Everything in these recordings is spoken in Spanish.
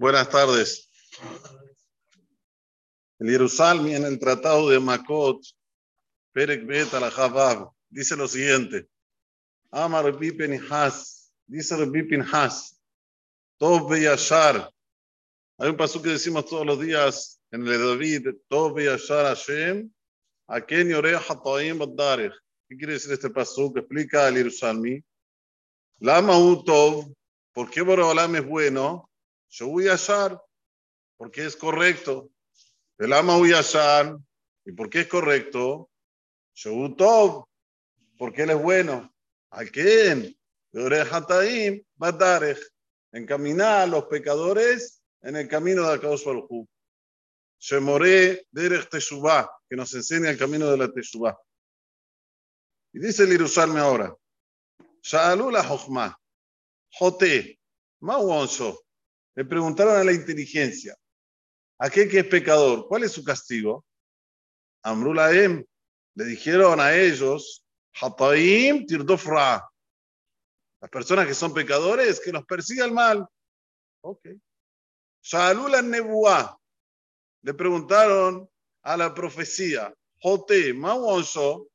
Buenas tardes. El Jerusalén en el Tratado de Makot, Perek Bet al dice lo siguiente. Amar Rabbi Has, dice Rabbi Has, Tov Beyashar. Hay un paso que decimos todos los días en el David, Tov Beyashar Hashem, Aken Yoreh Hataim Badarech. ¿Qué quiere decir este paso que explica el Jerusalén? Lama Tov, ¿por qué Boreolam es bueno? A Yashar, porque es correcto. El ama Yashar, ¿y por qué es correcto? Shawu Tov, porque él es bueno. ¿A quién? Hataim, Badarech, encaminar a los pecadores en el camino de Akadosh Baruj Shemore Derech Teshuvah, que nos enseña el camino de la Teshuvah. Y dice el Jerusalén ahora, Sha'alu la Jochma, Jote, Mauonso, le preguntaron a la inteligencia, aquel que es pecador, ¿cuál es su castigo? Amrulaem, le dijeron a ellos, Hataim Tirdofra, las personas que son pecadores, que nos persiga el mal. Ok. Shalula Nebuá, le preguntaron a la profecía, Jote, Mawonso,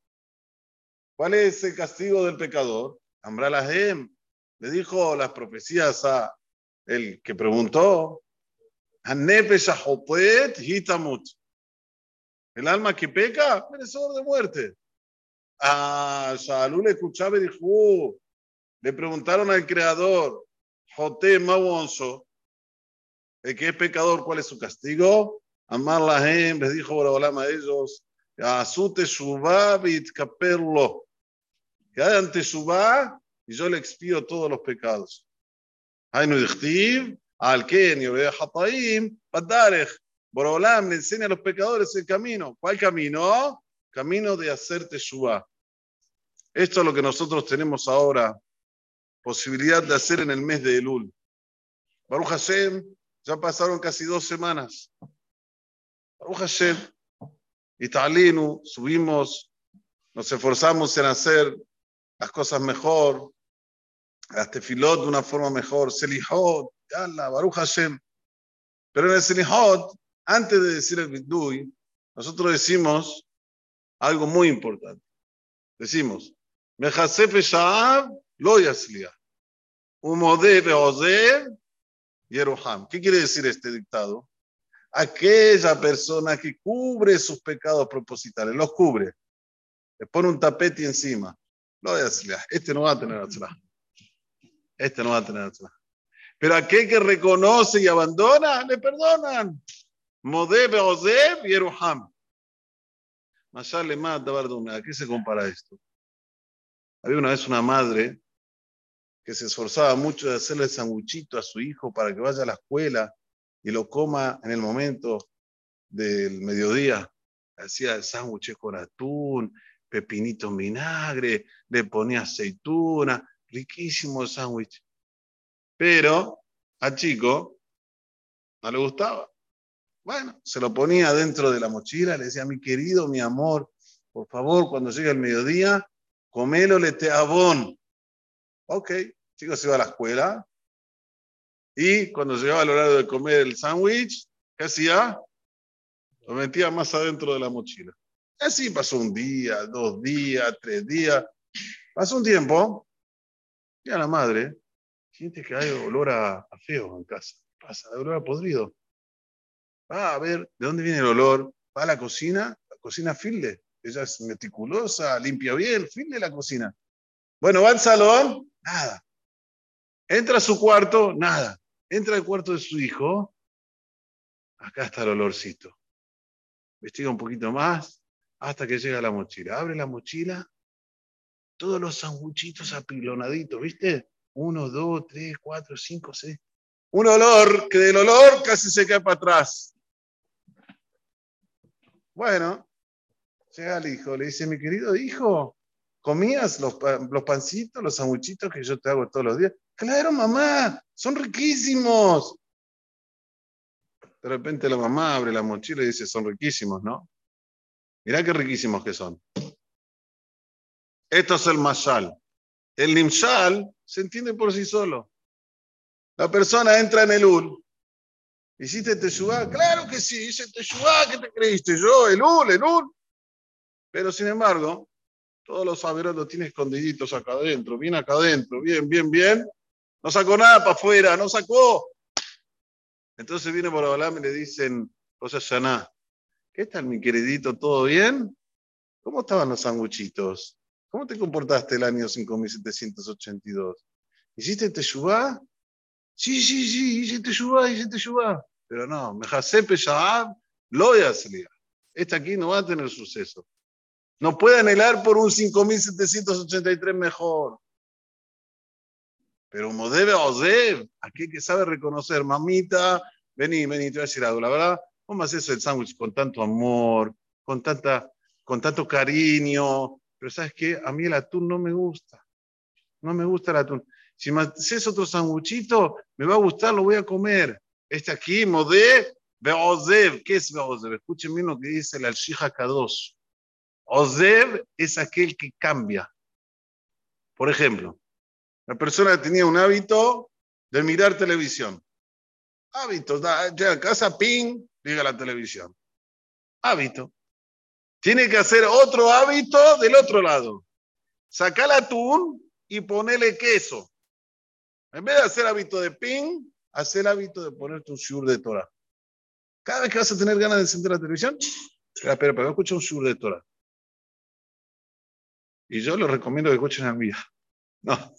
¿cuál es el castigo del pecador? Amralahem, le dijo las profecías a el que preguntó, el alma que peca, merecedor de muerte. A Shalul escuchaba y dijo, uh", le preguntaron al creador, Joté Mawonso, el que es pecador, ¿cuál es su castigo? Amar la gente, dijo Borobalama a ellos, Azute Subabit Caperlo, que hagan Teshuvah y yo le expío todos los pecados. היינו דכתיב, al Ken y Hataim, Badarech. Borolam le enseña a los pecadores el camino. ¿Cuál camino? Camino de hacer Teshuvah. Esto es lo que nosotros tenemos ahora, posibilidad de hacer en el mes de Elul. Baruch Hashem, ya pasaron casi dos semanas. Baruch Hashem, y Talinu, subimos, nos esforzamos en hacer las cosas mejor, las tefilot de una forma mejor, selihot, yalla, Baruch Hashem. Pero en el selihot, antes de decir el vidui, nosotros decimos algo muy importante. Decimos, Mejasef Sha'ab lo yasliah. Umode beozev yeruham. ¿Qué quiere decir este dictado? Aquella persona que cubre sus pecados propositales, los cubre, le pone un tapete encima. Lo yasliah. Este no va a tener atzlah este no va a tener Pero aquel que reconoce y abandona, le perdonan. Modeb, Ozeb y Eruham. le ¿A qué se compara esto? Había una vez una madre que se esforzaba mucho de hacerle sanguchito a su hijo para que vaya a la escuela y lo coma en el momento del mediodía. Hacía el sándwich con atún, pepinito en vinagre, le ponía aceituna, riquísimo el sándwich. Pero al chico no le gustaba. Bueno, se lo ponía dentro de la mochila, le decía, mi querido, mi amor, por favor, cuando llegue el mediodía, comelo le abón. Ok, chico se iba a la escuela. Y cuando llegaba el horario de comer el sándwich, ¿qué hacía? Lo metía más adentro de la mochila. Así pasó un día, dos días, tres días. Pasó un tiempo y a la madre siente que hay olor a, feo en casa. Pasa, olor a podrido. Va a ver de dónde viene el olor. Va a la cocina, la cocina filde. Ella es meticulosa, limpia bien, filde la cocina. Bueno, va al salón, nada. Entra a su cuarto, nada. Entra al cuarto de su hijo, acá está el olorcito. Investiga un poquito más hasta que llega la mochila. Abre la mochila, todos los sanguchitos apilonaditos, ¿viste? Uno, dos, tres, cuatro, cinco, seis. Un olor que del olor casi se cae para atrás. Bueno, llega el hijo, le dice, mi querido hijo, ¿comías los, los pancitos, los sanguchitos que yo te hago todos los días? Claro, mamá, son riquísimos. De repente la mamá abre la mochila y dice, son riquísimos, ¿no? Mirá qué riquísimos que son. Esto es el mashal. El nimshal se entiende por sí solo. La persona entra en el ul ¿Hiciste Teshuvah? Claro que sí, hice Teshuvah. ¿Qué te creíste yo? El ul, el ul. Pero sin embargo, todos los saberos los tiene escondiditos acá adentro, bien acá adentro, bien, bien, bien. No sacó nada para afuera, no sacó. Entonces viene por hablar y le dicen, cosas Yaná, ¿qué tal mi queridito? ¿Todo bien? ¿Cómo estaban los sanguchitos? ¿Cómo te comportaste el año 5782? ¿Hiciste Teshuvah? Sí, sí, sí, hice Teshuvah, hice Teshuvah. Pero no, me Mejasepe Shahab, lo voy a hacer. Esta aquí no va a tener suceso. No puede anhelar por un 5783 mejor. Pero Modebe Ozev, aquel que sabe reconocer, mamita, vení, vení, te voy a decir algo. La verdad, ¿cómo haces el sándwich con tanto amor, con, tanta, con tanto cariño? Pero ¿sabes qué? A mí el atún no me gusta. No me gusta el atún. Si me haces otro sanguchito, me va a gustar, lo voy a comer. Este aquí, Modé Beozev. ¿Qué es Beozev? Escuchen bien lo que dice el Al-Shija Kadosh. Ozev es aquel que cambia. Por ejemplo, la persona tenía un hábito de mirar televisión. Hábito, llega a casa, ping, llega la televisión. Hábito. Tiene que hacer otro hábito del otro lado. Saca el atún y ponele queso. En vez de hacer hábito de ping, hacer el hábito de ponerte un shur de Torah. Cada vez que vas a tener ganas de encender la televisión, espera, espera, pero escucha un shur de Torah. Y yo les recomiendo que escuchen a mí. No,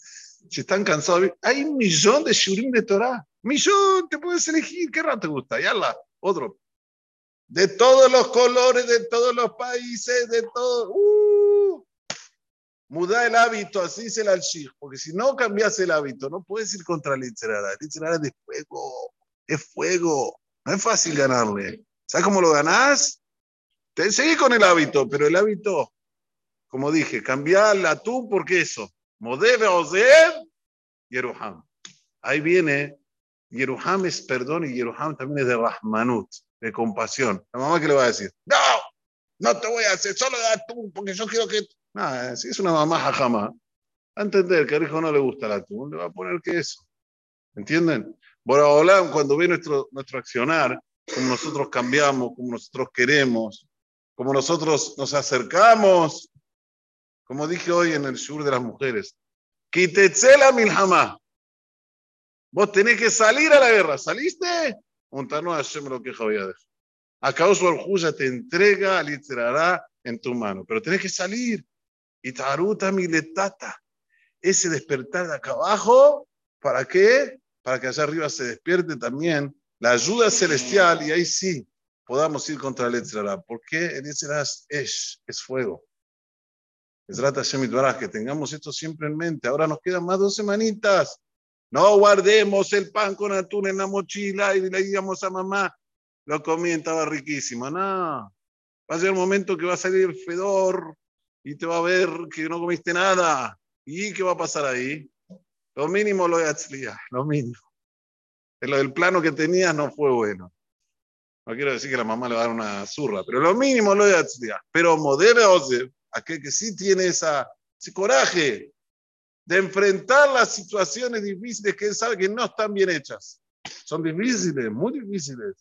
si están cansados, hay un millón de shurim de Torah. Millón, te puedes elegir. ¿Qué rato te gusta? Ya la, otro. De todos los colores, de todos los países, de todo. Uh, muda el hábito, así dice el al Porque si no cambias el hábito, no puedes ir contra el Itzerara. El Itzerara es de fuego. Es fuego. No es fácil ganarle. ¿Sabes cómo lo ganás? Te seguí con el hábito, pero el hábito, como dije, cambiar la tú por queso. Modebe Ozer, Yeruham. Ahí viene, Yeruham es perdón y Yeruham también es de Rahmanut, de compasión. La mamá que le va a decir, no, no te voy a hacer, solo da atún, porque yo quiero que... No, si es una mamá jajama, a entender que al hijo no le gusta el atún, le va a poner queso. ¿Entienden? Bueno, cuando ve nuestro, nuestro accionar, como nosotros cambiamos, como nosotros queremos, como nosotros nos acercamos como dije hoy en el sur de las mujeres, Kitetzela milhama. Vos tenés que salir a la guerra. ¿Saliste? Montano Hashem lo que A causa ya te entrega, literará en tu mano. Pero tenés que salir. Y taruta miletata. Ese despertar de acá abajo, ¿para qué? Para que allá arriba se despierte también la ayuda celestial y ahí sí podamos ir contra el Etzerará. ¿Por qué el Etzerará es, es fuego? Es que tengamos esto siempre en mente. Ahora nos quedan más dos semanitas. No guardemos el pan con atún en la mochila y le digamos a mamá, lo comí, estaba riquísimo. No, va a ser el momento que va a salir el fedor y te va a ver que no comiste nada. ¿Y qué va a pasar ahí? Lo mínimo lo de lo mínimo. Lo del plano que tenías no fue bueno. No quiero decir que la mamá le va a dar una zurra, pero lo mínimo lo de Pero modere Ose, aquel que sí tiene esa, ese coraje de enfrentar las situaciones difíciles que él sabe que no están bien hechas. Son difíciles, muy difíciles.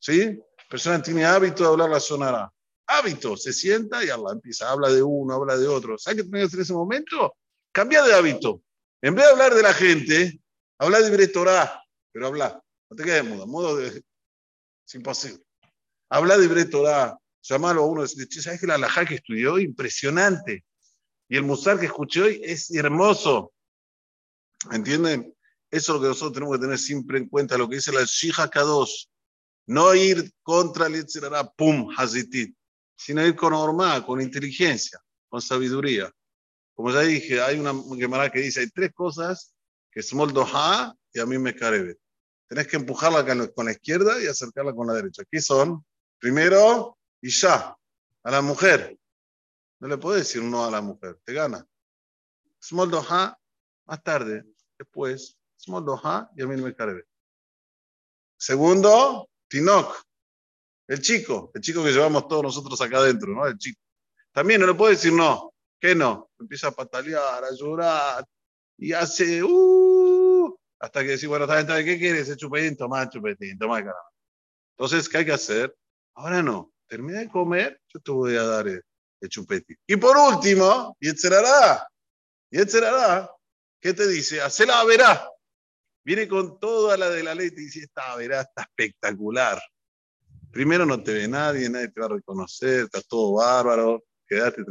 ¿Sí? Persona tiene hábito de hablar la sonará. Hábito, se sienta y habla, empieza, habla de uno, habla de otro. ¿Sabes qué que hacer en ese momento? Cambia de hábito. En vez de hablar de la gente, habla de Torah, pero habla. No te quedes mudo, mudo de... es imposible. Habla de Torah, llamarlo a uno decirle, ¿sabes que la alajá que estudió? Impresionante. Y el musar que escuché hoy es hermoso. ¿Entienden? Eso es lo que nosotros tenemos que tener siempre en cuenta, lo que dice la Shija K2. No ir contra el Yetzirara, pum, hazitit, sino ir con norma, con inteligencia, con sabiduría. Como ya dije, hay una Gemara que dice, hay tres cosas que es moldoha y a mí me carebe. Tenés que empujarla con la izquierda y acercarla con la derecha. ¿Qué son? Primero, ya, a la mujer. No le puedes decir no a la mujer, te gana. Small doha, más tarde, después, small doha y a mí no me cargue. Segundo, Tinok, el chico, el chico que llevamos todos nosotros acá adentro, ¿no? El chico. También no le puedes decir no. ¿Qué no? Empieza a patalear, a llorar y hace, uh, hasta que decís, bueno, ¿qué quieres? ¿El chupetín? Toma chupetín, toma caramelo. Entonces, ¿qué hay que hacer? Ahora no, termina de comer, yo te voy a dar el, Y por último, y etcétera, y etcétera, ¿qué te dice? Hacela verá. Viene con toda la de la ley, te dice, esta verá, está espectacular. Primero no te ve nadie, nadie te va a reconocer, está todo bárbaro, quédate.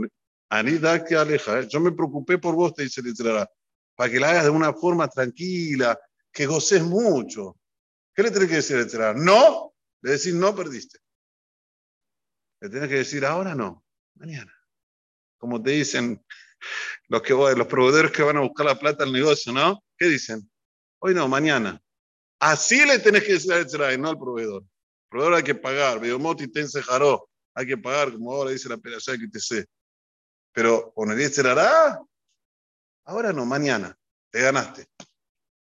Anita, que aleja, ¿eh? yo me preocupé por vos, te dice etcétera, para que la hagas de una forma tranquila, que goces mucho. ¿Qué le tenés que decir etcétera? No, le decís no, perdiste. Le tenés que decir ahora no, mañana. Como te dicen los, que, los proveedores que van a buscar la plata al negocio, ¿no? ¿Qué dicen? Hoy no, mañana. Así le tenés que decir a etcétera, y no al proveedor. El proveedor hay que pagar. Videomoti te encejaró. Hay que pagar, como ahora dice la peraza que te sé. Pero con el hará, ahora no, mañana. Te ganaste.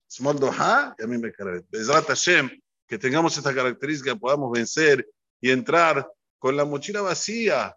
Small Doha, y a mí me carga. Hashem, que tengamos esta característica, podamos vencer y entrar con la mochila vacía,